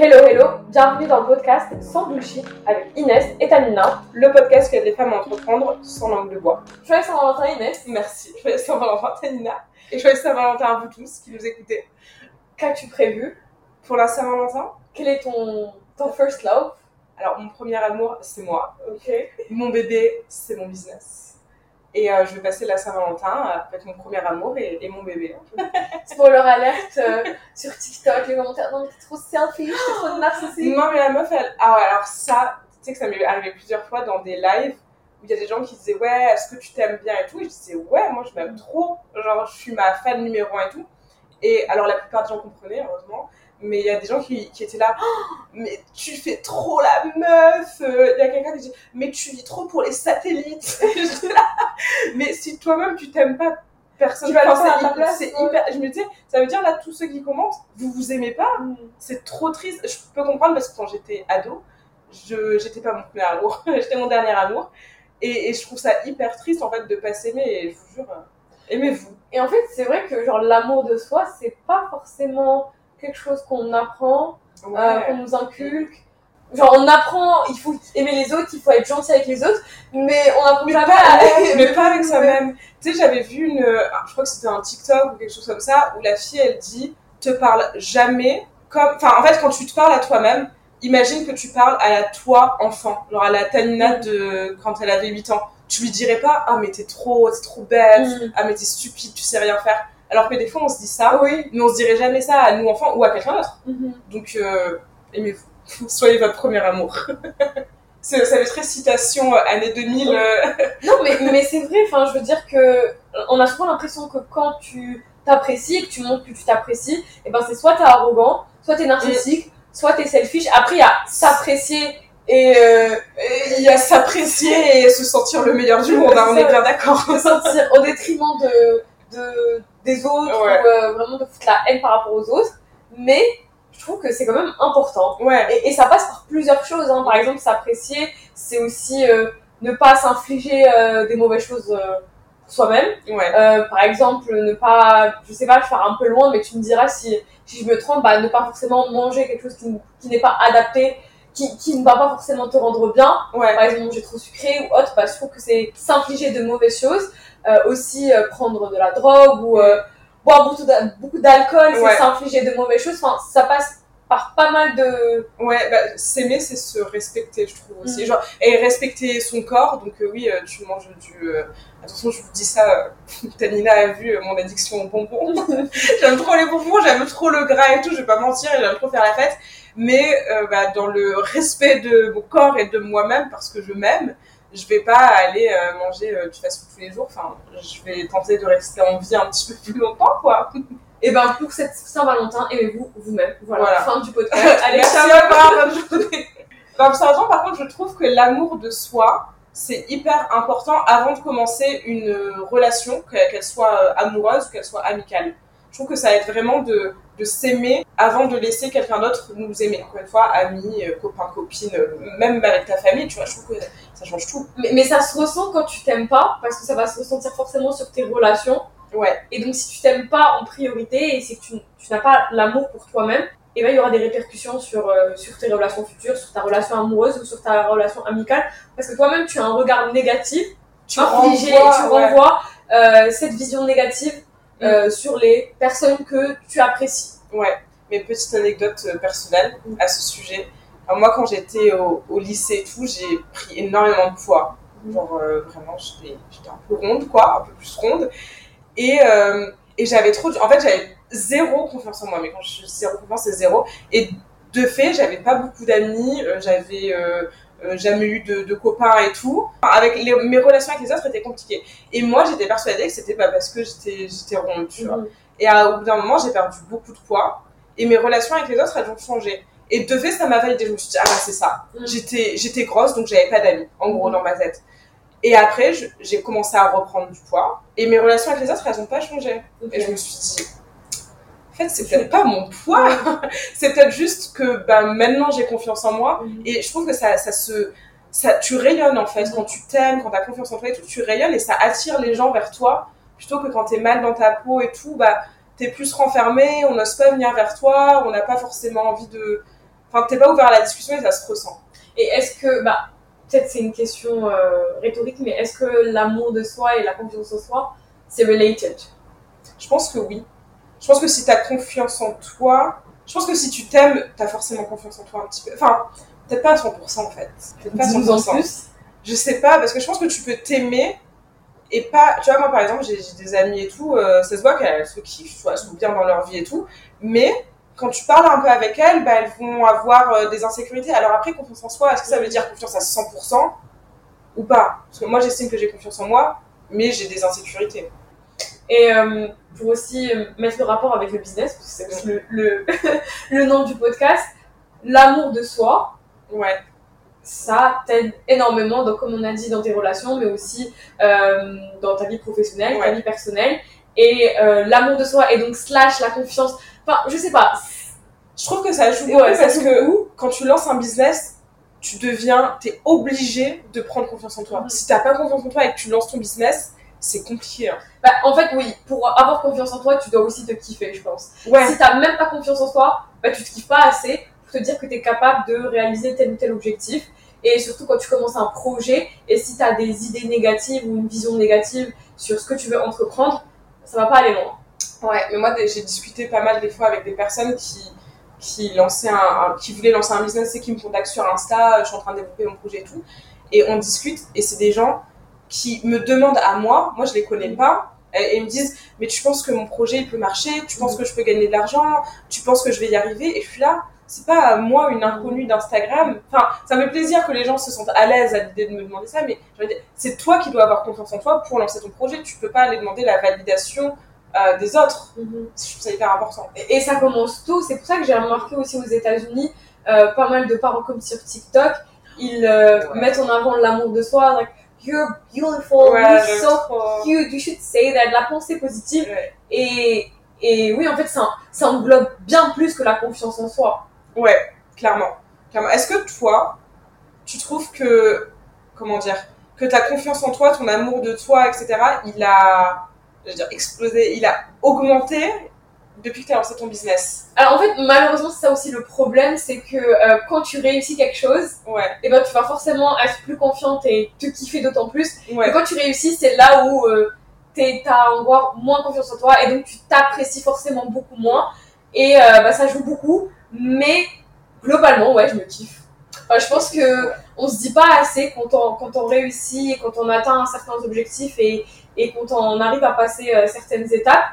Hello, hello, bienvenue dans le podcast Sans Bullshit avec Inès et Tamina. Le podcast qui aide les femmes à entreprendre sans langue de bois. Joyeux Saint-Valentin Inès. Merci. Joyeux Saint-Valentin Tamina. Et joyeux Saint-Valentin à vous tous qui nous écoutez. Qu'as-tu prévu Pour la Saint-Valentin? Quel est ton, ton first love? Alors, mon premier amour, c'est moi. Ok. Mon bébé, c'est mon business. Et euh, je vais passer la Saint-Valentin avec mon premier amour et, et mon bébé. Spoiler alerte euh, sur TikTok, les commentaires. Non, mais t'es trop selfish, t'es trop narcissique. Non, mais la meuf, elle. Ah ouais, alors ça, tu sais que ça m'est arrivé plusieurs fois dans des lives où il y a des gens qui disaient Ouais, est-ce que tu t'aimes bien et tout. Et je disais Ouais, moi je m'aime trop. Genre, je suis ma fan numéro un et tout. Et alors, la plupart des gens comprenaient, heureusement. Mais il y a des gens qui, qui étaient là, Oh, mais tu fais trop la meuf. Euh, Il y a quelqu'un qui dit, mais tu vis trop pour les satellites. Là, mais si toi-même tu t'aimes pas, personne Qui va à ta place, C'est hyper. Je me disais, ça veut dire là, tous ceux qui commentent, vous vous aimez pas. C'est trop triste. Je peux comprendre parce que quand j'étais ado, je j'étais pas mon premier amour, j'étais mon dernier amour. Et, et je trouve ça hyper triste en fait de pas s'aimer. Et je vous jure, euh, aimez-vous. Et en fait, c'est vrai que genre l'amour de soi, c'est pas forcément quelque chose qu'on apprend, euh, qu'on nous inculque. Genre, on apprend, il faut aimer les autres, il faut être gentil avec les autres, mais on apprend mais jamais pas, à mais pas avec soi-même. Tu sais, j'avais vu une. euh, Je crois que c'était un TikTok ou quelque chose comme ça, où la fille, elle dit Te parle jamais comme. Enfin, en fait, quand tu te parles à toi-même, imagine que tu parles à la toi enfant, genre à la Tanina de quand elle avait 8 ans. Tu lui dirais pas Ah, mais t'es trop, t'es trop bête, Mm. ah, mais t'es stupide, tu sais rien faire. Alors que des fois, on se dit ça, Oui. mais on se dirait jamais ça à nous enfants ou à quelqu'un d'autre. Mhm. Donc, euh, aimez-vous. Soyez votre premier amour. C'est- ça fait très citation euh, année 2000. euh, Non, mais, mais c'est vrai, enfin, je veux dire que on a souvent l'impression que quand tu t'apprécies et que tu montres que tu t'apprécies, et ben c'est soit t'es arrogant, soit t'es narcissique, soit t'es selfish. Après, il y a s'apprécier et euh, il y a s'apprécier et se sentir le meilleur du monde, hein, on est bien d'accord. se sentir au détriment de, de, des autres Ouais. ou euh, vraiment de foutre la haine par rapport aux autres. Mais je trouve que c'est quand même important. Ouais, Et, et ça passe par plusieurs choses. Hein. Par exemple, s'apprécier, c'est aussi euh, ne pas s'infliger euh, des mauvaises choses soi-même. ouais. Par exemple, ne pas, je sais pas, je vais faire un peu loin, mais tu me diras si, si je me trompe, bah, ne pas forcément manger quelque chose qui, n'est pas adapté, qui, qui ne va pas forcément te rendre bien. Ouais, Par exemple, manger trop sucré ou autre, bah, je trouve que c'est s'infliger de mauvaises choses. Euh, aussi, euh, prendre de la drogue ou euh, boire beaucoup d'a- beaucoup d'alcool, Ouais. s'infliger de mauvaises choses. Enfin, ça passe par pas mal de... ouais, bah, s'aimer, c'est se respecter, je trouve aussi. Mm. Genre, et respecter son corps, donc euh, oui, euh, tu manges du. euh, Attention, je vous dis ça, Tanina a vu mon addiction aux bonbons. j'aime trop les bonbons, j'aime trop le gras et tout, je vais pas mentir, j'aime trop faire la fête. Mais bah, dans le respect de mon corps et de moi-même, parce que je m'aime, je vais pas aller euh, manger euh, du fast-food tous les jours. Enfin, je vais tenter de rester en vie un petit peu plus longtemps, quoi. Et ben pour cette Saint-Valentin, aimez-vous vous-même. Voilà, Voilà. fin du podcast. Allez, ciao bonne journée. Le sergent, par contre, je trouve que l'amour de soi, c'est hyper important avant de commencer une euh, relation, que- qu'elle soit amoureuse ou qu'elle soit amicale. Je trouve que ça aide vraiment de, de s'aimer avant de laisser quelqu'un d'autre nous aimer. Encore une fois, amis, euh, copains, copines, euh, même avec ta famille, tu vois, je trouve que ça change tout. Mais, mais ça se ressent quand tu t'aimes pas, parce que ça va se ressentir forcément sur tes relations. Ouais, Et donc, si tu t'aimes pas en priorité et que tu, tu n'as pas l'amour pour toi-même, et ben il y aura des répercussions sur, euh, sur tes relations futures, sur ta relation amoureuse ou sur ta relation amicale, parce que toi-même tu as un regard négatif, tu infligé, renvoies, tu ouais. renvoies euh, cette vision négative euh, sur les personnes que tu apprécies. Ouais, mais petite anecdote euh, personnelle à ce sujet. Alors, moi, quand j'étais au, au lycée et tout, j'ai pris énormément de poids. Genre, euh, vraiment, j'étais un peu ronde, quoi, un peu plus ronde. Et, euh, et j'avais trop. En fait, j'avais zéro confiance en moi. Mais quand je dis zéro confiance, c'est zéro. Et de fait, j'avais pas beaucoup d'amis. j'avais. Euh, jamais eu de, de copains et tout. Avec les- mes relations avec les autres étaient compliquées. Et moi, j'étais persuadée que c'était pas parce que j'étais j'étais ronde, tu vois. Et à- au bout d'un moment, j'ai perdu beaucoup de poids. Et mes relations avec les autres, elles ont changé. Et de fait, ça m'a validé. Je me suis dit, ah bah c'est ça. Mm. J'étais, j'étais grosse, donc j'avais pas d'amis, en gros, Mm. dans ma tête. Et après, je- j'ai commencé à reprendre du poids. Et mes relations avec les autres, elles ont pas changé. Et je me suis dit, fait, c'est peut-être pas mon poids. c'est peut-être juste que bah, maintenant, j'ai confiance en moi. Mhm. Et je trouve que ça, ça se. Ça, tu rayonnes en fait, quand tu t'aimes, quand tu as confiance en toi et tout, tu rayonnes et ça attire les gens vers toi plutôt que quand t'es mal dans ta peau et tout, bah t'es plus renfermé, on n'ose pas venir vers toi, on n'a pas forcément envie de, enfin, t'es pas ouvert à la discussion et ça se ressent. Et est-ce que, bah, peut-être c'est une question euh, rhétorique, mais est-ce que l'amour de soi et la confiance en soi, c'est related? Je pense que oui. Je pense que si t'as confiance en toi, je pense que si tu t'aimes, t'as forcément confiance en toi un petit peu. Enfin, peut-être pas à 100% en fait. Peut-être pas à Dis-nous en 100%. plus. Je sais pas, parce que je pense que tu peux t'aimer et pas. Tu vois, moi par exemple, j'ai j'ai des amis et tout, euh, ça se voit qu'elles se kiffent, tu vois, elles sont bien dans leur vie et tout, mais quand tu parles un peu avec elles, bah, elles vont avoir euh, des insécurités. Alors après, confiance en soi, est-ce que ça veut dire confiance à 100% ou pas? Parce que moi j'estime que j'ai confiance en moi, mais j'ai des insécurités. Et euh, pour aussi euh, mettre le rapport avec le business, parce que c'est aussi le, le, le nom du podcast, l'amour de soi, Ouais, ça t'aide énormément, donc comme on a dit, dans tes relations, mais aussi euh, dans ta vie professionnelle, ta Ouais. vie personnelle. Et euh, l'amour de soi et donc slash la confiance. Enfin, je sais pas. je trouve que ça joue Ouais, beaucoup ça parce que beaucoup. quand tu lances un business, tu deviens, t'es obligé de prendre confiance en toi. Mhm. Si t'as pas confiance en toi et que tu lances ton business, c'est compliqué. hein. Bah, en fait, oui, pour avoir confiance en toi, tu dois aussi te kiffer, je pense. Ouais, Si t'as même pas confiance en toi, bah, tu te kiffes pas assez pour te dire que t'es capable de réaliser tel ou tel objectif. Et surtout quand tu commences un projet, et si t'as des idées négatives ou une vision négative sur ce que tu veux entreprendre, ça va pas aller loin. Ouais, mais moi j'ai discuté pas mal des fois avec des personnes qui, qui, lançaient un, un- qui voulaient lancer un business et qui me contactent sur Insta, je suis en train de développer mon projet et tout. Et on discute, et c'est des gens qui me demandent à moi, moi je les connais pas, et, et ils me disent Mais tu penses que mon projet il peut marcher? Tu penses que je peux gagner de l'argent? Tu penses que je vais y arriver? Et je suis là, c'est pas moi une inconnue d'Instagram. Enfin, ça me fait plaisir que les gens se sentent à l'aise à l'idée de me demander ça, mais c'est toi qui dois avoir confiance en toi pour lancer ton projet. Tu peux pas aller demander la validation euh, des autres. Je trouve ça hyper important. Et et ça commence tôt, c'est pour ça que j'ai remarqué aussi aux États-Unis, euh, pas mal de parents comme sur TikTok, ils euh, Ouais. mettent en avant l'amour de soi, you're beautiful, Ouais, you're so cute, you should say that, la pensée positive. Ouais. Et, et oui, en fait, ça, ça englobe bien plus que la confiance en soi. Ouais, clairement. clairement. Est-ce que toi, tu trouves que, comment dire, que ta confiance en toi, ton amour de toi, etc., il a, je veux dire, explosé, il a augmenté depuis que tu as lancé ton business Alors en fait, malheureusement, c'est ça aussi le problème, c'est que euh, quand tu réussis quelque chose, Ouais, et ben, tu vas forcément être plus confiante et te kiffer d'autant plus. Et ouais, quand tu réussis, c'est là où euh, t'es- t'as encore moins confiance en toi et donc tu t'apprécies forcément beaucoup moins. Et euh, bah, ça joue beaucoup, mais globalement, ouais, je me kiffe. Enfin, je pense que on se dit pas assez quand on, quand on réussit et quand on atteint certains objectifs et, et quand on arrive à passer euh, certaines étapes.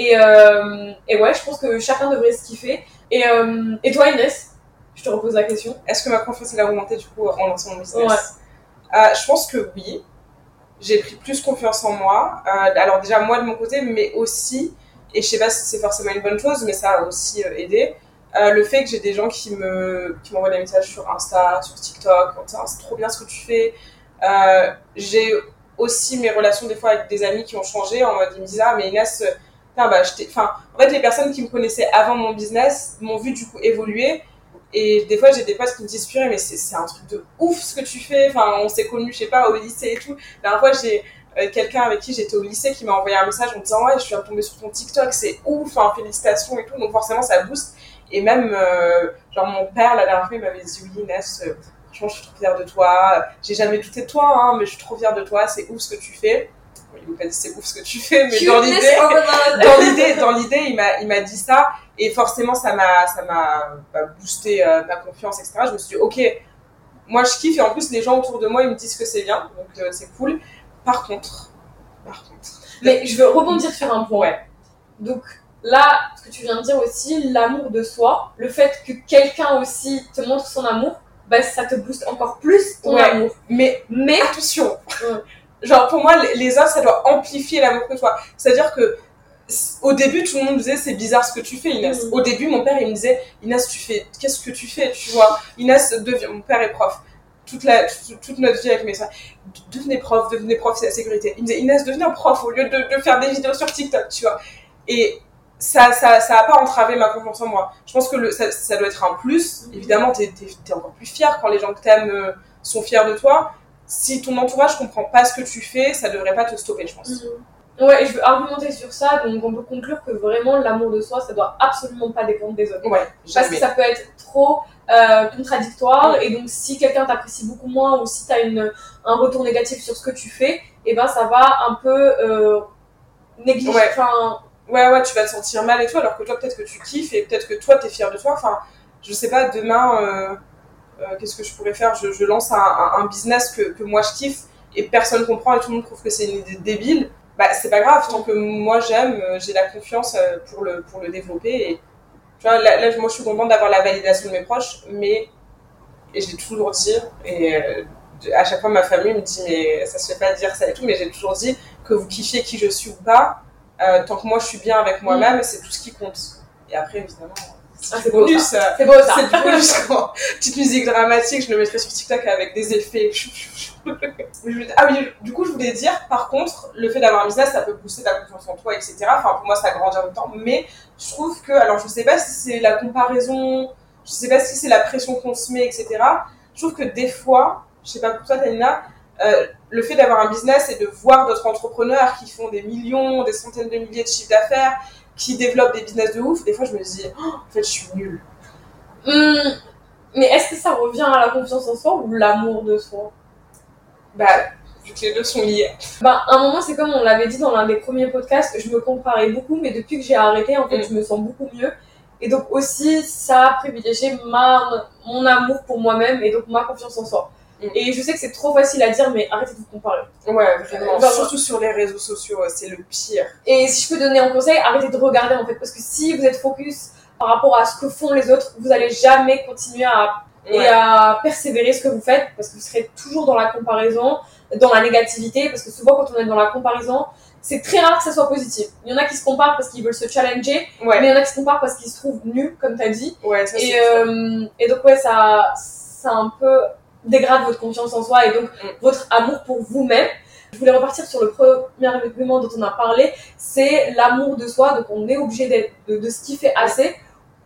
Et, euh, et ouais, je pense que chacun devrait se kiffer. Et, euh, et toi, Inès, je te repose la question. Est-ce que ma confiance elle a augmenté du coup en lançant mon business Ouais. Euh, Je pense que oui. J'ai pris plus confiance en moi. Alors déjà moi de mon côté, mais aussi, et je sais pas si c'est forcément une bonne chose, mais ça a aussi aidé, le fait que j'ai des gens qui me qui m'envoient des messages sur Insta, sur TikTok, en disant Ah, c'est trop bien ce que tu fais. J'ai aussi mes relations des fois avec des amis qui ont changé en mode ils me disent ah mais Inès, bah, enfin en fait les personnes qui me connaissaient avant mon business m'ont vu du coup évoluer et des fois, j'ai des potes qui me disent, purée, mais c'est un truc de ouf ce que tu fais. Enfin, on s'est connus, je sais pas, au lycée et tout. La dernière fois, j'ai euh, quelqu'un avec qui j'étais au lycée qui m'a envoyé un message en me disant, ouais, je suis tombée sur ton TikTok, c'est ouf, enfin, félicitations et tout. Donc, forcément, ça booste. Et même, euh, genre, mon père, la dernière fois, il m'avait dit, oui, Inès, euh, franchement, je suis trop fière de toi. J'ai jamais douté de toi, hein, mais je suis trop fière de toi. C'est ouf ce que tu fais. Il m'a pas dit c'est ouf ce que tu fais, mais dans l'idée dans l'idée, dans l'idée, il m'a, il m'a dit ça, et forcément, ça m'a, ça m'a bah, boosté euh, ma confiance, etc. Je me suis dit, ok, moi je kiffe, et en plus, les gens autour de moi, ils me disent que c'est bien, donc euh, c'est cool. Par contre, par contre, Mais je veux rebondir sur un point. ouais, Donc là, ce que tu viens de dire aussi, l'amour de soi, le fait que quelqu'un aussi te montre son amour, bah, ça te booste encore plus ton Ouais. amour. mais Mais attention. Genre pour moi, les, autres, ça doit amplifier l'amour que toi. C'est-à-dire que au début, tout le monde me disait c'est bizarre ce que tu fais, Inès. Mhm. Au début, mon père, il me disait Inès, tu fais, qu'est-ce que tu fais, tu vois? Inès, devient, mon père est prof. Toute, la, toute, toute notre vie avec mes soeurs, devenez prof, devenez prof, c'est la sécurité. Il me disait Inès, devenez prof au lieu de, de faire des vidéos sur TikTok, tu vois. Et ça, ça, ça a pas entravé ma confiance en moi. Je pense que le, ça, ça doit être un plus. Évidemment, t'es, t'es, t'es encore plus fier quand les gens que t'aimes euh, sont fiers de toi. Si ton entourage comprend pas ce que tu fais, ça devrait pas te stopper, je pense. Ouais, et je veux argumenter sur ça, donc on peut conclure que vraiment l'amour de soi, ça doit absolument pas dépendre des autres. Ouais, Parce que ça peut être trop euh, contradictoire, et donc si quelqu'un t'apprécie beaucoup moins, ou si t'as une un retour négatif sur ce que tu fais, et ben ça va un peu euh, négliger. Ouais. Enfin, Ouais, ouais, tu vas te sentir mal et tout, alors que toi, peut-être que tu kiffes et peut-être que toi, t'es fier de toi. Enfin, je sais pas, demain, euh, qu'est-ce que je pourrais faire je, je lance un, un- un business que, que moi je kiffe et personne comprend et tout le monde trouve que c'est une idée débile. Bah, c'est pas grave, tant que moi j'aime, euh, j'ai la confiance euh, pour le, pour le développer. Et tu vois, là, là, moi, je suis contente d'avoir la validation de mes proches, mais, et j'ai toujours dit, et euh, à chaque fois ma famille me dit, mais ça se fait pas dire ça et tout, mais j'ai toujours dit que vous kiffiez qui je suis ou pas, euh, tant que moi je suis bien avec moi-même, c'est tout ce qui compte. Et après, évidemment, Ah, c'est beau, bonus. euh, c'est beau ça. C'est du bonus. Petite musique dramatique, je le mettrai sur TikTok avec des effets. Ah oui, du coup, je voulais dire, par contre, le fait d'avoir un business, ça peut booster ta confiance en toi, etc. Enfin, pour moi, ça grandit en même temps. Mais je trouve que, alors, je sais pas si c'est la comparaison, je sais pas si c'est la pression qu'on se met, etc. Je trouve que des fois, je sais pas pour toi, Tanina, euh, le fait d'avoir un business et de voir d'autres entrepreneurs qui font des millions, des centaines de milliers de chiffres d'affaires, qui développent des business de ouf, des fois, je me dis, Oh, en fait, je suis nulle. Hum, mais est-ce que ça revient à la confiance en soi ou l'amour de soi? Bah, vu que les deux sont liés. Bah, à un moment, c'est comme on l'avait dit dans l'un des premiers podcasts, je me comparais beaucoup, mais depuis que j'ai arrêté, en fait, Mm. je me sens beaucoup mieux. Et donc aussi, ça a privilégié ma, mon amour pour moi-même et donc ma confiance en soi. Mm. Et je sais que c'est trop facile à dire, mais arrêtez de vous comparer. Ouais, vraiment. Euh, bah, Surtout sur les réseaux sociaux, c'est le pire. Et si je peux donner un conseil, arrêtez de regarder en fait, parce que si vous êtes focus par rapport à ce que font les autres, vous allez jamais continuer à et Ouais. à persévérer ce que vous faites parce que vous serez toujours dans la comparaison, dans la négativité parce que souvent quand on est dans la comparaison, c'est très rare que ça soit positif. Il y en a qui se comparent parce qu'ils veulent se challenger, Ouais, mais il y en a qui se comparent parce qu'ils se trouvent nuls comme tu as dit. ouais, ça Et, c'est euh, et donc ouais, ça, ça un peu dégrade votre confiance en soi et donc Mm. votre amour pour vous-même. Je voulais repartir sur le premier argument dont on a parlé, c'est l'amour de soi. Donc on est obligé d'être- de, de se kiffer assez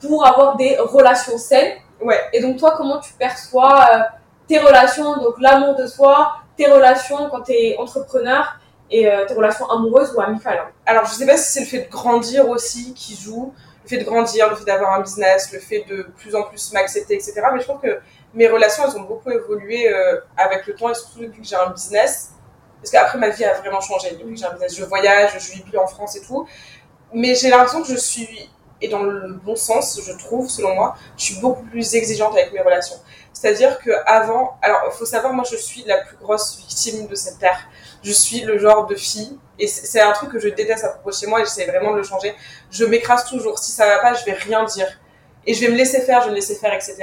pour avoir des relations saines. Ouais. Et donc toi, comment tu perçois euh, tes relations, donc l'amour de soi, tes relations quand tu es entrepreneur et euh, tes relations amoureuses ou amicales hein. Alors, je sais pas si c'est le fait de grandir aussi qui joue, le fait de grandir, le fait d'avoir un business, le fait de plus en plus m'accepter, etc. Mais je trouve que mes relations, elles ont beaucoup évolué euh, avec le temps et surtout depuis que j'ai un business. Parce qu'après, ma vie a vraiment changé depuis que j'ai un business. Je voyage, je vis en France et tout. Mais j'ai l'impression que je suis, et dans le bon sens, je trouve, selon moi, je suis beaucoup plus exigeante avec mes relations. C'est-à-dire que avant, alors il faut savoir, moi je suis la plus grosse victime de cette terre. Je suis le genre de fille, et c'est un truc que je déteste à propos de chez moi, et j'essaie vraiment de le changer. Je m'écrase toujours. Si ça va pas, je vais rien dire. Et je vais me laisser faire, je vais me laisser faire, etc.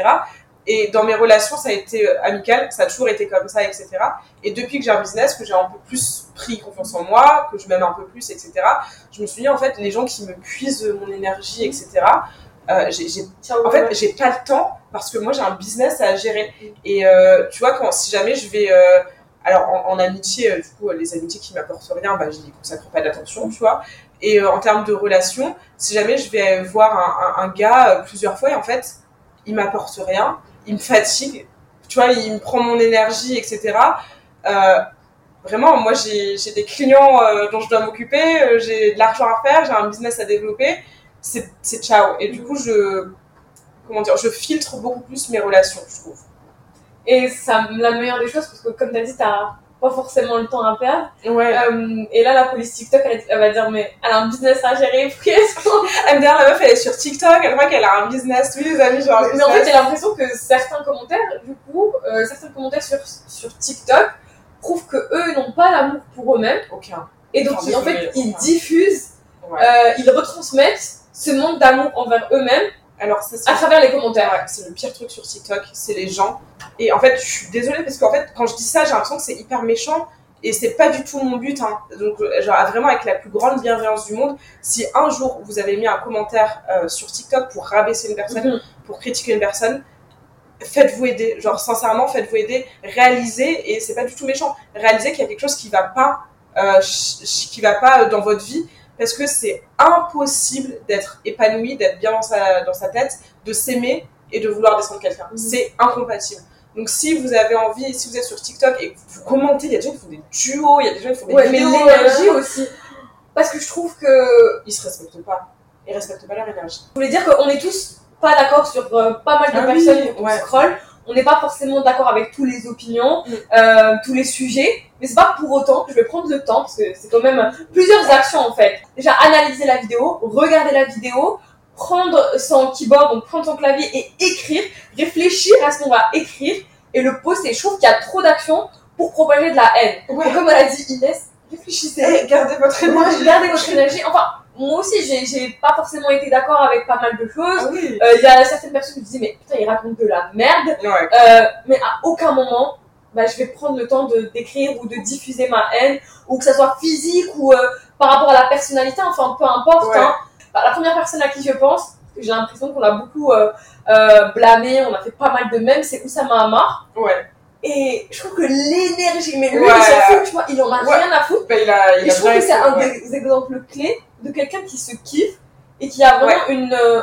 Et dans mes relations, ça a été euh, amical, ça a toujours été comme ça, etc. Et depuis que j'ai un business, que j'ai un peu plus pris confiance en moi, que je m'aime un peu plus, etc., je me suis dit, en fait, les gens qui me puisent mon énergie, etc., euh, en fait, j'ai pas le temps parce que moi j'ai un business à gérer. Et euh, tu vois, quand, si jamais je vais. euh, alors, en, en amitié, du coup, les amitiés qui m'apportent rien, bah, je n'y consacre pas d'attention, tu vois. Et en termes de relations, si jamais je vais voir un, un, un gars plusieurs fois et en fait, il m'apporte rien, il me fatigue, tu vois, il me prend mon énergie, etc. Euh, vraiment, moi j'ai des clients euh, dont je dois m'occuper, euh, j'ai de l'argent à faire, j'ai un business à développer, c'est ciao. Et du coup, je comment dire, je filtre beaucoup plus mes relations, je trouve. Et ça, la meilleure des choses, parce que comme tu as dit, t'as pas forcément le temps à perdre. Ouais. Euh, et là, la police TikTok, elle, elle va dire, mais elle a un business à gérer, qu'est-ce qu'on- Elle me dit, ah, la meuf, elle est sur TikTok, elle croit qu'elle a un business, tous les amis, genre. Mais en fait, j'ai l'impression que certains commentaires, du coup, euh, certains commentaires sur, sur TikTok prouvent que eux n'ont pas l'amour pour eux-mêmes. aucun. Et donc, ils- en fait, ils diffusent, Ouais. euh, ils retransmettent ce manque d'amour envers eux-mêmes Alors, c'est à travers les commentaires. Ouais, c'est le pire truc sur TikTok, c'est les gens. Et en fait, je suis désolée parce qu'en fait, quand je dis ça, j'ai l'impression que c'est hyper méchant et c'est pas du tout mon but. Hein. Donc, genre, vraiment avec la plus grande bienveillance du monde, si un jour vous avez mis un commentaire euh, sur TikTok pour rabaisser une personne, Mhm. pour critiquer une personne, faites-vous aider. Genre, sincèrement, faites-vous aider. Réalisez, et c'est pas du tout méchant, réalisez qu'il y a quelque chose qui va pas, euh, qui va pas euh, dans votre vie parce que c'est impossible d'être épanoui, d'être bien dans sa, dans sa tête, de s'aimer et de vouloir descendre quelqu'un. Mhm. C'est incompatible. Donc si vous avez envie, si vous êtes sur TikTok et que vous commentez, il y a des gens qui font des duos, il y a des gens qui font des Ouais, mais vidéos. l'énergie aussi. parce que je trouve que. Ils se respectent pas. Ils respectent pas leur énergie. Je voulais dire qu'on est tous pas d'accord sur euh, pas mal de Ah oui, personnes qui ouais. scrollent. On n'est pas forcément d'accord avec tous les opinions, Mm. euh, tous les sujets, mais c'est pas pour autant que je vais prendre le temps, parce que c'est quand même plusieurs actions en fait. Déjà, analyser la vidéo, regarder la vidéo, prendre son keyboard, donc prendre son clavier et écrire, réfléchir à ce qu'on va écrire et le poster. Je trouve qu'il y a trop d'actions pour propager de la haine. Ouais. Et comme elle a dit Inès, réfléchissez. Eh, gardez votre énergie. Gardez votre énergie. Enfin, moi aussi, j'ai- pas forcément été d'accord avec pas mal de choses. Ah oui. Euh, Il y a certaines personnes qui disaient, mais putain, il raconte de la merde. Ouais. Euh, mais à aucun moment, bah, je vais prendre le temps de d'écrire ou de diffuser ma haine, ou que ça soit physique ou euh, par rapport à la personnalité, enfin, peu importe. Ouais. hein. Bah, la première personne à qui je pense, j'ai l'impression qu'on a beaucoup euh, euh, blâmé, on a fait pas mal de mèmes, c'est Oussama Hamar. Ouais. Et je trouve que l'énergie, mais lui, Ouais. il s'en fout, tu vois, il en a Ouais. rien à foutre. Bah, il a, il Et a je trouve que c'est un des exemples clés de quelqu'un qui se kiffe et qui a vraiment une, euh,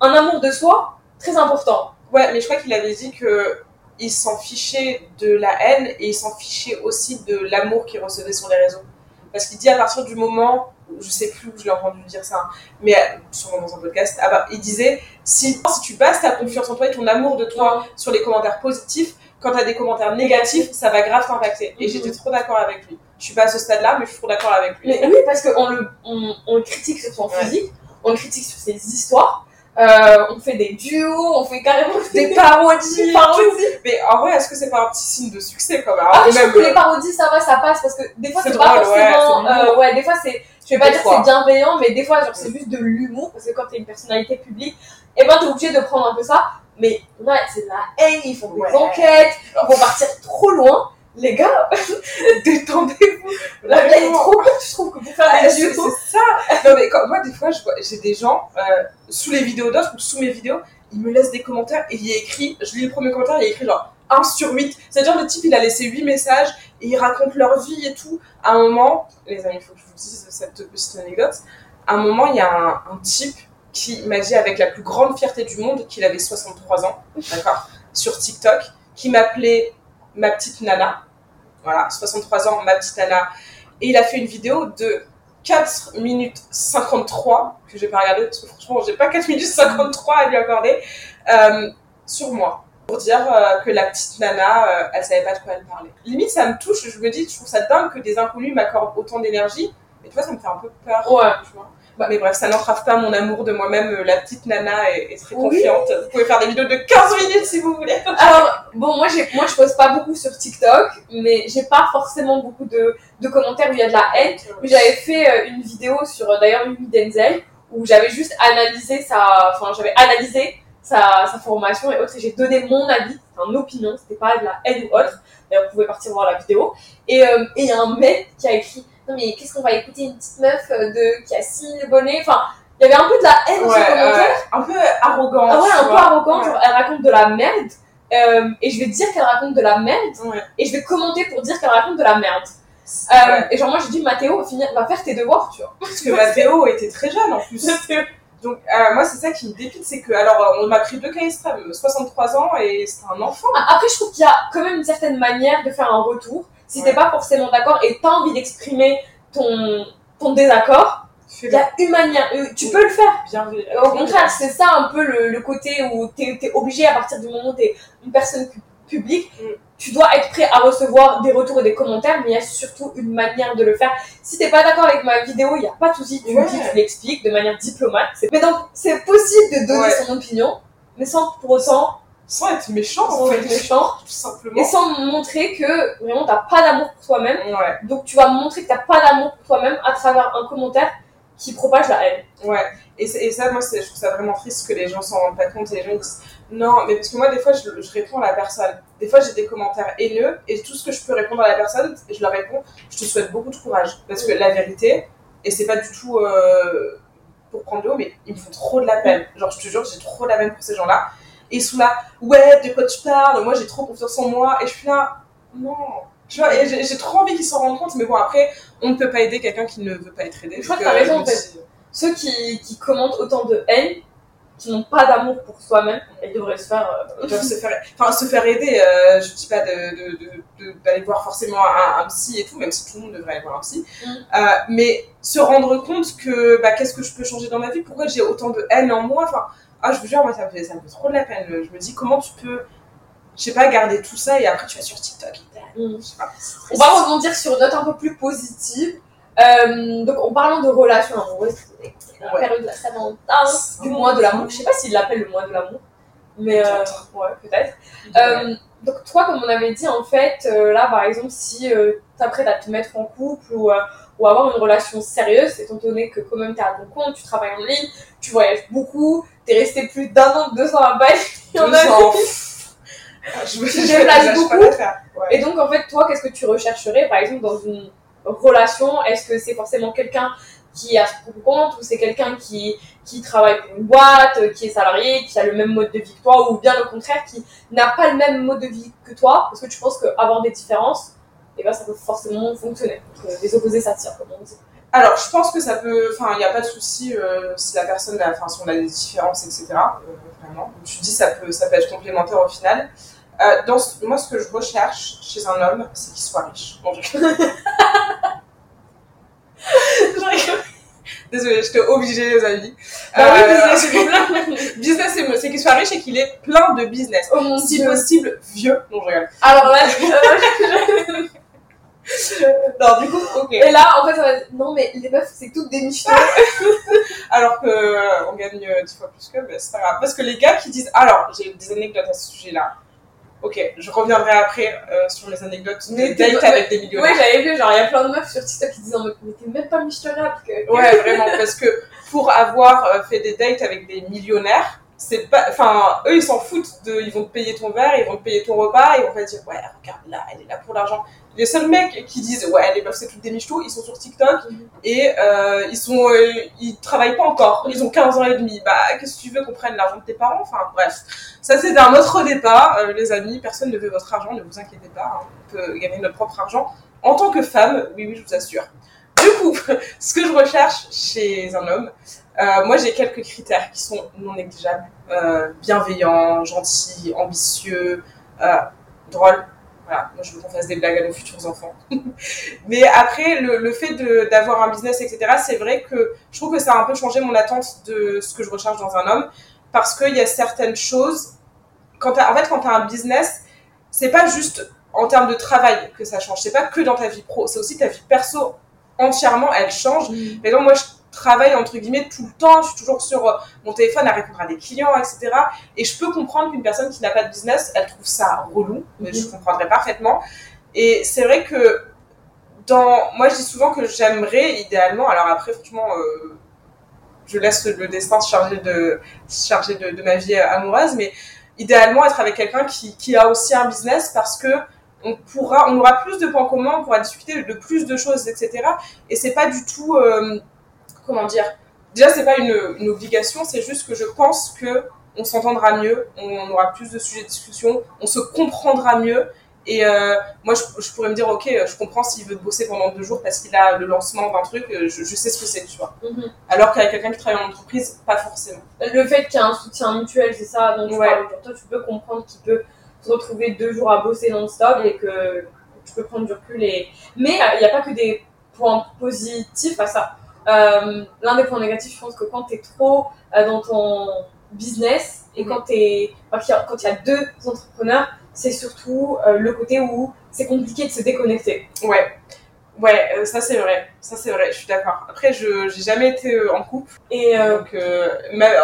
un amour de soi très important. Ouais, mais je crois qu'il avait dit que il s'en fichait de la haine et il s'en fichait aussi de l'amour qu'il recevait sur les réseaux. Parce qu'il dit à partir du moment, je sais plus où je l'ai entendu dire ça, mais euh, sûrement dans un podcast, ah bah, il disait si, si tu bases ta confiance en toi et ton amour de toi sur les commentaires positifs, quand tu as des commentaires négatifs, ça va grave t'impacter. Et Mhm. j'étais trop d'accord avec lui. Je suis pas à ce stade-là, mais je suis trop d'accord avec lui. Mais oui, parce qu'on le, on, on le critique sur son Ouais. physique, on le critique sur ses histoires, euh, on fait des duos, on fait carrément des parodies, Des parodies. Mais en vrai, est-ce que c'est pas un petit signe de succès quand même Ah, je trouve même, que les parodies, ça va, ça passe, parce que des fois, C'est pas drôle, forcément. euh, ouais, des fois, c'est. Je vais pas Des dire que c'est bienveillant, mais des fois, genre, c'est juste de l'humour, parce que quand t'es une personnalité publique, et ben, t'es obligé de prendre un peu ça. Mais ouais, c'est de la haine, ils font des Ouais. enquêtes, ils vont partir trop loin. Les gars, détendez-vous. la vie est trop courte, je trouve, que pour faire Ah, des duos. c'est ça. Non mais quand, moi des fois j'ai des gens euh, sous les vidéos d'autres ou sous mes vidéos, ils me laissent des commentaires et il y a écrit, je lis le premier commentaire, il y a écrit genre 1 sur 8. C'est-à-dire le type il a laissé 8 messages et ils racontent leur vie et tout. À un moment, les amis, il faut que vous dise cette petite anecdote. À un moment, il y a un, un type qui m'a dit avec la plus grande fierté du monde qu'il avait 63 ans, d'accord, sur TikTok, qui m'appelait ma petite nana. Voilà, 63 ans, ma petite nana. Et il a fait une vidéo de 4 minutes 53, que j'ai pas regardé parce que franchement, j'ai pas 4 minutes 53 à lui accorder, euh, sur moi. Pour dire euh, que la petite nana, euh, elle savait pas de quoi elle parlait. Limite, ça me touche, je me dis, je trouve ça dingue que des inconnus m'accordent autant d'énergie. Mais tu vois, ça me fait un peu peur. Ouais. tu vois. mais bref, ça n'entrave pas mon amour de moi-même. Euh, La petite nana est, est très Oui. confiante. Vous pouvez faire des vidéos de 15 minutes si vous voulez. Alors, bon, moi, moi, je poste pas beaucoup sur TikTok, mais j'ai pas forcément beaucoup de, de commentaires où il y a de la haine. J'avais fait euh, une vidéo sur, euh, d'ailleurs, Mimi Denzel, où j'avais juste analysé sa, enfin, j'avais analysé sa, sa formation et autres, et j'ai donné mon avis, une opinion, c'était pas de la haine ou autre. D'ailleurs, vous pouvez partir voir la vidéo. Et, euh, et il y a un mec qui a écrit, non, mais qu'est-ce qu'on va écouter une petite meuf euh, de, qui a 6000 abonnés? Enfin, il y avait un peu de la haine dans ses Ouais, commentaires. euh, un peu arrogant. Ah ouais, un peu arrogant, Ouais. genre elle raconte de la merde, euh, et je vais dire qu'elle raconte de la merde, Ouais. et je vais commenter pour dire qu'elle raconte de la merde. Euh. Et genre moi j'ai dit Mathéo va, finir, va faire tes devoirs, tu vois. Parce que Mathéo était très jeune en plus. Donc moi c'est ça qui me dépite, c'est que alors on m'a pris deux cas extrêmes, 63 ans et c'était un enfant. Ah, Après je trouve qu'il y a quand même une certaine manière de faire un retour. Si Ouais. t'es pas forcément d'accord et t'as envie d'exprimer ton, ton désaccord, il y a une manière, euh, tu peux le faire. bien. Au contraire, c'est ça un peu le, le côté où t'es es obligé à partir du moment où t'es une personne pu- publique, Mm. tu dois être prêt à recevoir des retours et des commentaires, mais il y a surtout une manière de le faire. Si t'es pas d'accord avec ma vidéo, il y a pas de souci, tu Ouais. me dis, tu l'expliques de manière diplomate. Mais donc, c'est possible de donner Ouais. son opinion, mais sans pour autant Sans être méchant sans en fait, être méchant, tout simplement. et sans montrer que vraiment t'as pas d'amour pour toi-même. Ouais, Donc tu vas montrer que t'as pas d'amour pour toi-même à travers un commentaire qui propage la haine. ouais. Et, ça, moi, je trouve ça vraiment triste que les gens s'en rendent pas compte et les gens disent non, mais parce que moi, des fois, je, je réponds à la personne. Des fois, j'ai des commentaires haineux et tout ce que je peux répondre à la personne, je leur réponds, je te souhaite beaucoup de courage. Parce que la vérité, et c'est pas du tout euh, pour prendre de haut, mais ils me font trop de la peine. Genre, je te jure, j'ai trop de la peine pour ces gens-là. Et ils sont là, ouais, de quoi tu parles Moi, j'ai trop confiance en moi. Et je suis là, non. Tu vois, et j'ai trop envie qu'ils s'en rendent compte, mais bon, après, on ne peut pas aider quelqu'un qui ne veut pas être aidé. Je crois que t'as raison, euh, en fait. Ceux qui, qui commentent autant de haine, qui n'ont pas d'amour pour soi-même, elles devraient se faire. euh, Ils se faire, enfin, se faire aider. euh, je dis pas d'aller voir forcément un, un psy et tout, même si tout le monde devrait aller voir un psy. Mm. Euh, mais se rendre compte que bah, qu'est-ce que je peux changer dans ma vie? Pourquoi j'ai autant de haine en moi? Enfin, ah, je vous jure, moi, ça me, fait, ça me fait trop de la peine. Je me dis, comment tu peux, je sais pas, garder tout ça et après tu vas sur TikTok et Mm. je sais pas, On va rebondir sur une note un peu plus positive. Euh, donc, en parlant de relations amoureuses, c'est la Ouais. période de la du mois de l'amour. Je sais pas s'il l'appelle le mois de l'amour, mais euh, Peut-être. ouais, peut-être. Euh, donc, toi, comme on avait dit, en fait, euh, là, par exemple, si euh, t'apprêtes à te mettre en couple ou, ou avoir une relation sérieuse, étant donné que, quand même, t'es à ton compte, tu travailles en ligne, tu voyages beaucoup, t'es resté plus d'un an, deux ans à en Deux a. Ah, je me pas beaucoup. Ouais. Et donc, en fait, toi, qu'est-ce que tu rechercherais, par exemple, dans une relation? Est-ce que c'est forcément quelqu'un qui a son compte ou c'est quelqu'un qui, qui travaille pour une boîte, qui est salarié, qui a le même mode de vie que toi ou bien le contraire, qui n'a pas le même mode de vie que toi? Parce que tu penses qu'avoir des différences, eh ben, ça peut forcément fonctionner. Donc, euh, les opposés s'attirent, comme on dit. Alors, je pense que ça peut. Enfin, il n'y a pas de souci euh, si la personne, a, enfin, si on a des différences, etc. euh, vraiment. Donc, tu dis ça peut, ça peut être complémentaire au final. Euh, dans ce- moi, ce que je recherche chez un homme, c'est qu'il soit riche. Bon, je... Je rigole. Désolée, j'étais obligée, les amis. Bah oui, business, c'est c'est c'est qu'il soit riche et qu'il ait plein de business. Oh mon Si dieu. possible, vieux. Non, je regarde. Alors là, euh, Non, du coup, ok. et là, en fait, ça va être, non, mais les meufs, c'est toutes des michetons. Alors que euh, on gagne euh, 10 fois plus que, mais c'est pas grave. Parce que les gars qui disent, alors, j'ai des anecdotes à ce sujet-là. Ok, je reviendrai après euh, sur mes anecdotes Mais de t'es- date avec des millionnaires. Ouais, j'avais vu, genre, il y a plein de meufs sur TikTok qui disent, mais t'es même pas. Que... Ouais, vraiment, parce que pour avoir euh, fait des dates avec des millionnaires, c'est pas, enfin, eux ils s'en foutent de, ils vont te payer ton verre, ils vont te payer ton repas, ils vont pas dire, ouais, regarde là, elle est là pour l'argent. Les seuls mecs qui disent, ouais, les meufs c'est toutes des michetots, ils sont sur TikTok Mhm. et euh, ils sont, euh, ils travaillent pas encore, ils ont 15 ans et demi. Bah, qu'est-ce que tu veux qu'on prenne l'argent de tes parents? Enfin, bref. Ça c'est un autre débat, euh, les amis, personne ne veut votre argent, ne vous inquiétez pas, hein. on peut gagner notre propre argent. En tant que femme, oui, oui, je vous assure. Du coup, ce que je recherche chez un homme, euh, moi j'ai quelques critères qui sont non négligeables. Euh, bienveillant, gentil, ambitieux, euh, drôle. Voilà, moi je veux qu'on fasse des blagues à nos futurs enfants. Mais après, le, fait d'avoir un business, etc., c'est vrai que je trouve que ça a un peu changé mon attente de ce que je recherche dans un homme. Parce qu'il y a certaines choses. En fait, quand tu as un business, c'est pas juste en termes de travail que ça change. C'est pas que dans ta vie pro, c'est aussi ta vie perso entièrement, elle change. Mais donc, moi, je travaille entre guillemets tout le temps. Je suis toujours sur euh, mon téléphone à répondre à des clients, etc. Et je peux comprendre qu'une personne qui n'a pas de business, elle trouve ça relou. Mais je Mhm. comprendrais parfaitement. Et c'est vrai que dans, moi, je dis souvent que j'aimerais idéalement. Alors après, franchement, euh, je laisse le destin se charger de, charger de, de ma vie amoureuse, mais idéalement être avec quelqu'un qui, qui a aussi un business parce que on pourra, on aura plus de points communs, on pourra discuter de plus de choses, etc. Et c'est pas du tout, euh, comment dire, déjà c'est pas une, une obligation, c'est juste que je pense que on s'entendra mieux, on aura plus de sujets de discussion, on se comprendra mieux. Et euh, moi, je, je pourrais me dire, ok, je comprends s'il veut bosser pendant deux jours parce qu'il a le lancement d'un truc, euh, je, je sais ce que c'est, tu vois. Mhm. Alors qu'avec quelqu'un qui travaille en entreprise, pas forcément. Le fait qu'il y a un soutien mutuel, c'est ça dont tu Ouais. parles. Genre, toi, tu peux comprendre qu'il peut retrouver deux jours à bosser non-stop et que tu peux prendre du recul. Et... Mais euh, il n'y a pas que des points positifs à ça. Euh, L'un des points négatifs, je pense que quand tu es trop euh, dans ton business et quand il a- quand y a deux entrepreneurs, c'est surtout euh, le côté où c'est compliqué de se déconnecter. Ouais. Ouais, euh, ça c'est vrai. Ça c'est vrai, je suis d'accord. Après, je j'ai jamais été euh, en couple. Et euh, Donc,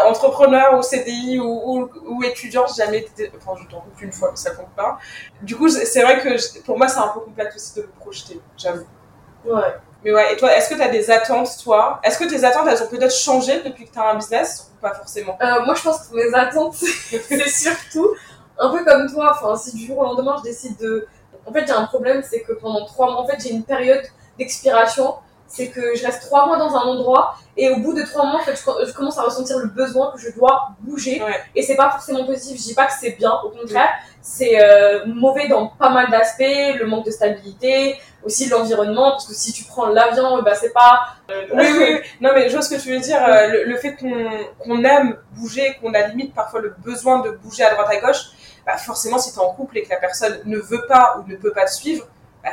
entrepreneur ou CDI ou, ou, ou étudiant, j'ai jamais été. Enfin, je t'en coupe une fois, mais ça compte pas. Du coup, c'est vrai que je- pour moi, c'est un peu complexe aussi de me projeter, j'avoue. ouais. Mais ouais, et toi, est-ce que tu as des attentes, toi? Est-ce que tes attentes, elles ont peut-être changé depuis que tu as un business ou pas forcément? Euh, moi, je pense que mes attentes, c'est surtout un peu comme toi. Enfin, si du jour au lendemain, je décide de. En fait, j'ai un problème, c'est que pendant trois mois, en fait, j'ai une période d'expiration. C'est que je reste trois mois dans un endroit et au bout de trois mois, en fait, je, je commence à ressentir le besoin que je dois bouger. Ouais. Et c'est pas forcément positif. Je dis pas que c'est bien, au contraire. c'est euh, mauvais dans pas mal d'aspects, le manque de stabilité, aussi l'environnement, parce que si tu prends l'avion, bah c'est pas... Oui, oui, oui. Non, mais je vois ce que tu veux dire. euh, Le, le fait qu'on qu'on aime bouger, qu'on a limite parfois le besoin de bouger à droite à gauche, bah forcément, si tu es en couple et que la personne ne veut pas ou ne peut pas te suivre, bah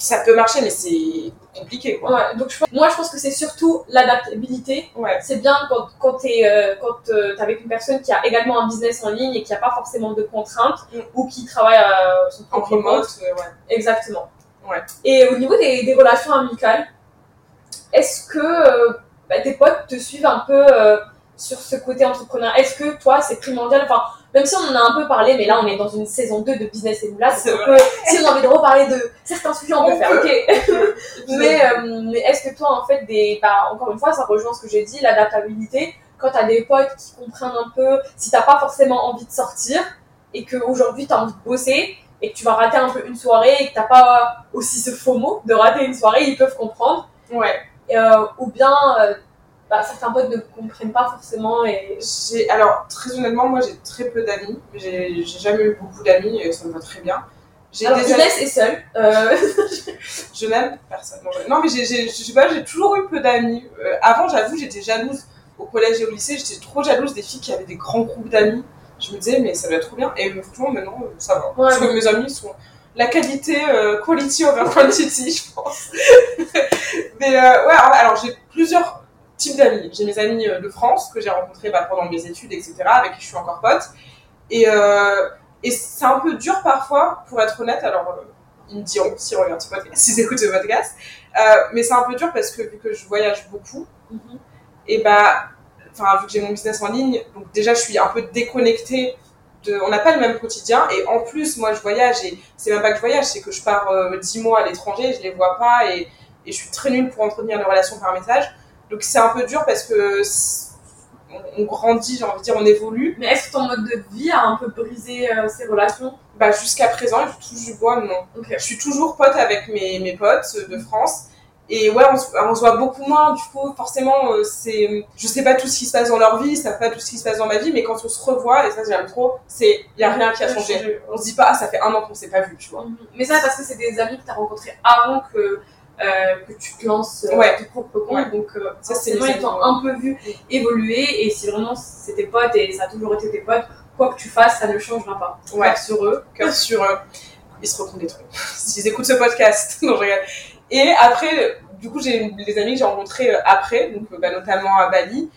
ça peut marcher, mais c'est compliqué, quoi. Ouais, donc je, pense- moi je pense que c'est surtout l'adaptabilité. Ouais. C'est bien quand, quand tu es euh, t'es avec une personne qui a également un business en ligne et qui n'a pas forcément de contraintes Mm. ou qui travaille à son En remote, euh, ouais. Exactement. Et au niveau des, des relations amicales, est-ce que euh, bah, tes potes te suivent un peu euh, sur ce côté entrepreneur? Est-ce que toi, c'est primordial? Enfin, même si on en a un peu parlé, mais là, on est dans une saison 2 de Business et Moula, si on a envie de reparler de certains sujets, on peut On faire, peut. ok Mais, euh, mais est-ce que toi, en fait, des, bah, encore une fois, ça rejoint ce que j'ai dit, l'adaptabilité, quand t'as des potes qui comprennent un peu, si t'as pas forcément envie de sortir, et qu'aujourd'hui t'as envie de bosser, et que tu vas rater un peu une soirée, et que t'as pas aussi ce faux mot de rater une soirée, ils peuvent comprendre. Ouais. Euh, ou bien, euh, bah, certains potes ne comprennent pas forcément, et Alors, très honnêtement, moi, j'ai très peu d'amis. J'ai jamais eu beaucoup d'amis et ça me va très bien. Alors, amis- Inès est seule. Euh, Je n'aime personne. Non, mais je sais pas, j'ai toujours eu peu d'amis. Euh, avant, j'avoue, j'étais jalouse au collège et au lycée. J'étais trop jalouse des filles qui avaient des grands groupes d'amis. Je me disais, mais ça être trop bien. Et euh, franchement, maintenant, euh, ça va. Ouais, Parce que mes amis sont la qualité, euh, quality over quantity, je pense. mais ouais, alors j'ai plusieurs types d'amis. J'ai mes amis euh, de France que j'ai rencontrés bah, pendant mes études, etc., avec qui je suis encore pote. Et, euh, et c'est un peu dur parfois, pour être honnête. Alors, euh, ils me diront s'ils regardent ce podcast, s'ils écoutent ce podcast. Mais c'est un peu dur parce que vu que je voyage beaucoup, et bah, enfin, vu que j'ai mon business en ligne, donc déjà je suis un peu déconnectée de. On n'a pas le même quotidien, et en plus, moi je voyage, et c'est même pas que je voyage, c'est que je pars euh, 10 mois à l'étranger, je les vois pas, et, et je suis très nulle pour entretenir des relations par message. Donc c'est un peu dur parce que on, grandit, j'ai envie de dire, on évolue. mais est-ce que ton mode de vie a un peu brisé euh, ces relations? Bah, jusqu'à présent, je touche du bois, non. Ok. Je suis toujours pote avec mes, mes potes de France. Et ouais, on, se- on se voit beaucoup moins, du coup, forcément, euh, c'est, je sais pas tout ce qui se passe dans leur vie, ils savent pas tout ce qui se passe dans ma vie, mais quand on se revoit, et ça j'aime trop, c'est, y a rien qui a changé. On se dit pas, ah, ça fait un an qu'on s'est pas vu, tu vois. Mhm. Mais ça, parce que c'est des amis que tu as rencontrés avant que, euh, que tu te lances euh, Ouais. ton propre compte. Ouais. Donc, euh, Ça, c'est les ils t'ont un peu vu évoluer. Et si vraiment c'est tes potes et ça a toujours été tes potes, quoi que tu fasses, ça ne changera pas. Ouais. Cœur sur eux. Cœur sur eux. Ils se reconnaîtront. S'ils écoutent ce podcast. non, je rigole. Et après, du coup, j'ai des amis que j'ai rencontrés euh, après, donc bah, notamment à Bali.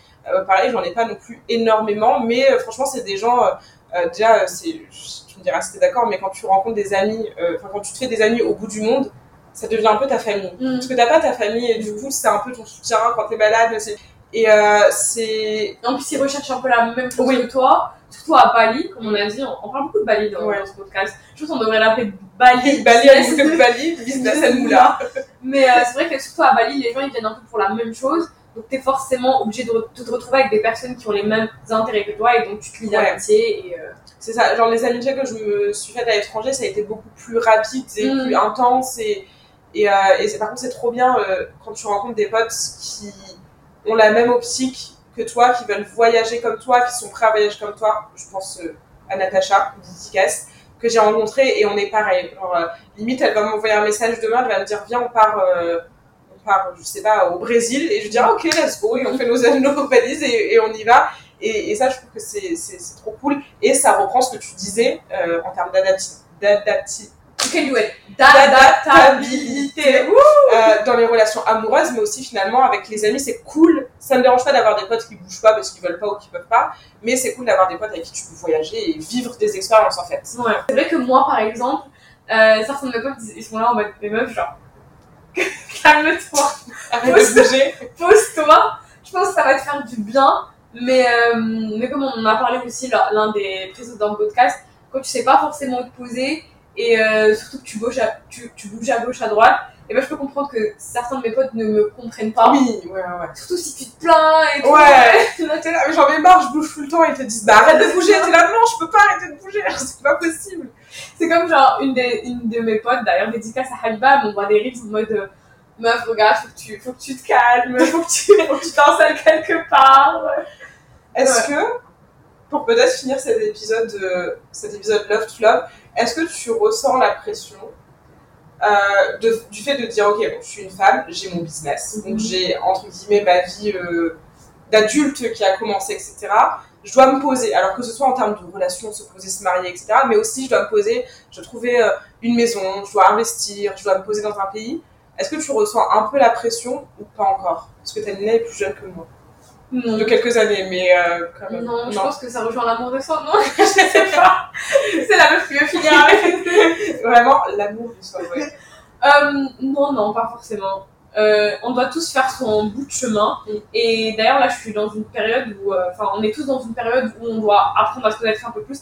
Pareil, j'en ai pas non plus énormément, mais franchement, c'est des gens. déjà, c'est, tu me diras si t'es d'accord, mais quand tu rencontres des amis, enfin, quand tu te fais des amis au bout du monde, ça devient un peu ta famille. Parce que t'as pas ta famille, et du coup, c'est un peu ton soutien quand t'es malade. Et euh, c'est. En plus, ils recherchent un peu la même chose Oui. que toi. Surtout à Bali, comme on a dit, on, on parle beaucoup de Bali dans, Ouais. ce podcast. Je pense qu'on devrait l'appeler Bali. Bali, Business. Bali, business and moula. Mais euh, c'est vrai que surtout à Bali, les gens ils viennent un peu pour la même chose. Donc t'es forcément obligé de, re- de te retrouver avec des personnes qui ont les mêmes intérêts que toi et donc tu te lis Ouais. d'amitié. Et, euh, C'est ça, genre les amitiés que je me suis faites à l'étranger, ça a été beaucoup plus rapide et Mm. plus intense. Et, et, euh, par contre, c'est trop bien euh, quand tu rencontres des potes qui ont la même optique que toi, qui veulent voyager comme toi, qui sont prêts à voyager comme toi. Je pense euh, à Natacha, dédicace, que j'ai rencontrée et on est pareil. Limite, elle va m'envoyer un message demain, elle va me dire Viens, on part. part, je sais pas, au Brésil, et je dis ah, ok, let's go, et on fait nos, nos valises et, et on y va. Et, ça, je trouve que c'est trop cool. Et ça reprend ce que tu disais en termes duet d'adaptabilité euh, dans les relations amoureuses, mais aussi finalement avec les amis, c'est cool. Ça me dérange pas d'avoir des potes qui bougent pas parce qu'ils veulent pas ou qui peuvent pas, mais c'est cool d'avoir des potes avec qui tu peux voyager et vivre des expériences en fait. Ouais. C'est vrai que moi par exemple, euh, certains de mes potes ils sont là en mode mes meufs, genre calme-toi, pose-toi. Je pense que ça va te faire du bien. Mais, euh, mais comme on en a parlé aussi l'un des précédents podcasts, quand tu sais pas forcément te poser et euh, surtout que tu bouges, à, tu, tu bouges à gauche à droite, et ben je peux comprendre que certains de mes potes ne me comprennent pas. Oui, ouais, ouais. Surtout si tu te plains et tout. Ouais. Là, t'es là, mais j'en ai marre, je bouge tout le temps et ils te disent bah arrête de bouger. T'es là, non, je peux pas arrêter de bouger, c'est pas possible. C'est comme genre une, des, une de mes potes, d'ailleurs dédicace à Habiba, elle m'envoie des reels en mode euh, meuf regarde faut que tu, faut que tu te calmes, faut que tu faut que tu t'installes quelque part. Est-ce que pour peut-être finir cet épisode, de, cet épisode Love to Love, est-ce que tu ressens la pression euh, de, du fait de dire ok bon, je suis une femme j'ai mon business donc j'ai entre guillemets ma vie euh, d'adulte qui a commencé etc je dois me poser. Alors que ce soit en termes de relations se poser se marier etc mais aussi je dois me poser je dois trouver euh, une maison je dois investir je dois me poser dans un pays. Est-ce que tu ressens un peu la pression ou pas encore? Parce que Tanina est plus jeune que moi Non. de quelques années mais euh, quand même Non, je pense que ça rejoint l'amour de soi, non Je sais pas. C'est la meuf qui veut finir avec. vraiment l'amour du soi ouais. Euh, non, non, pas forcément. Euh, on doit tous faire son bout de chemin. Mm. Et d'ailleurs, là, je suis dans une période où, enfin, on est tous dans une période où on doit apprendre à se connaître un peu plus.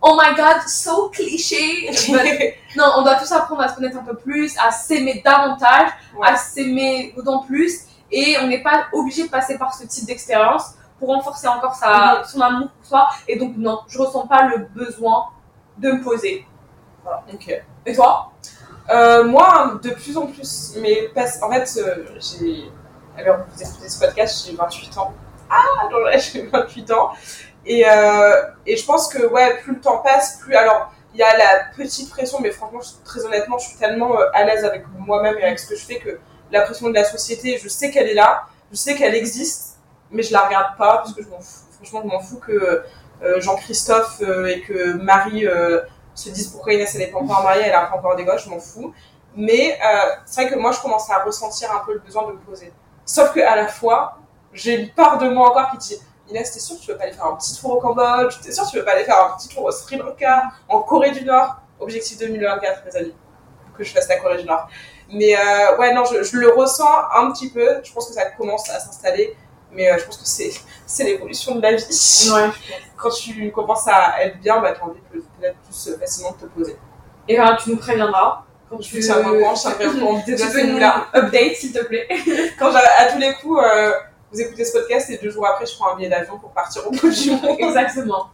Oh my god, so cliché. But- non, on doit tous apprendre à se connaître un peu plus, à s'aimer davantage, Ouais. à s'aimer d'autant plus. Et on n'est pas obligé de passer par ce type d'expérience pour renforcer encore sa, son amour pour soi. Et donc, non, je ressens pas le besoin de me poser. ok Et toi? Euh, moi, de plus en plus, mais en fait, euh, j'ai. Alors, vous écoutez ce podcast, j'ai 28 ans. Ah, j'ai 28 ans. Et, euh, et je pense que, ouais, plus le temps passe, plus. Alors, il y a la petite pression, mais franchement, très honnêtement, je suis tellement à l'aise avec moi-même et avec ce que je fais que la pression de la société, je sais qu'elle est là, je sais qu'elle existe, mais je la regarde pas parce que je m'en fous. Franchement, je m'en fous que euh, Jean-Christophe euh, et que Marie. euh, se disent pourquoi Inès elle n'est pas encore mariée, elle a pas encore des gosses, je m'en fous. Mais c'est vrai que moi je commence à ressentir un peu le besoin de me poser. Sauf que à la fois, j'ai une part de moi encore qui dit Inès, t'es sûre que tu veux pas aller faire un petit tour au Cambodge? T'es sûre que tu veux pas aller faire un petit tour au Sri Lanka, en Corée du Nord? Objectif 2024, mes amis, que je fasse la Corée du Nord. Mais euh, ouais, non, je, je le ressens un petit peu. Je pense que ça commence à s'installer. Mais euh, je pense que c'est c'est l'évolution de la vie. Ouais. Quand tu commences à être bien, bah, tu as envie de- peut-être plus euh, facilement de te poser. Et ben, tu nous préviendras. Quand vous tiens au courant, je tiendrai au courant tu ce nous là update, s'il te plaît. Quand à tous les coups, euh, vous écoutez ce podcast et deux jours après, je prends un billet d'avion pour partir au bout du monde. Exactement.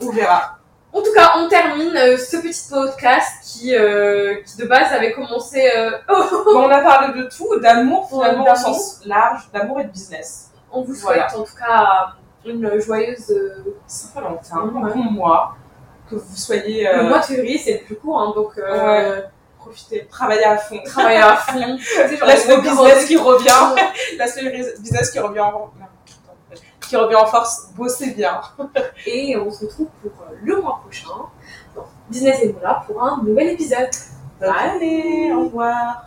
On verra. En tout cas, on termine euh, ce petit podcast qui, euh, qui de base avait commencé. euh, Bon, on a parlé de tout, d'amour finalement au sens large, d'amour et de business. on vous souhaite en tout cas une joyeuse. Saint-Valentin, un Ouais. bon mois, que vous soyez. Le mois de février, c'est le plus court, hein, donc Profitez, travaillez à fond. travaillez à fond. Le grands business qui revient. Laisse le business qui revient en. Qui revient en force, bossez bien. Et on se retrouve pour euh, le mois prochain dans Business et Moula pour un nouvel épisode. Allez, au revoir.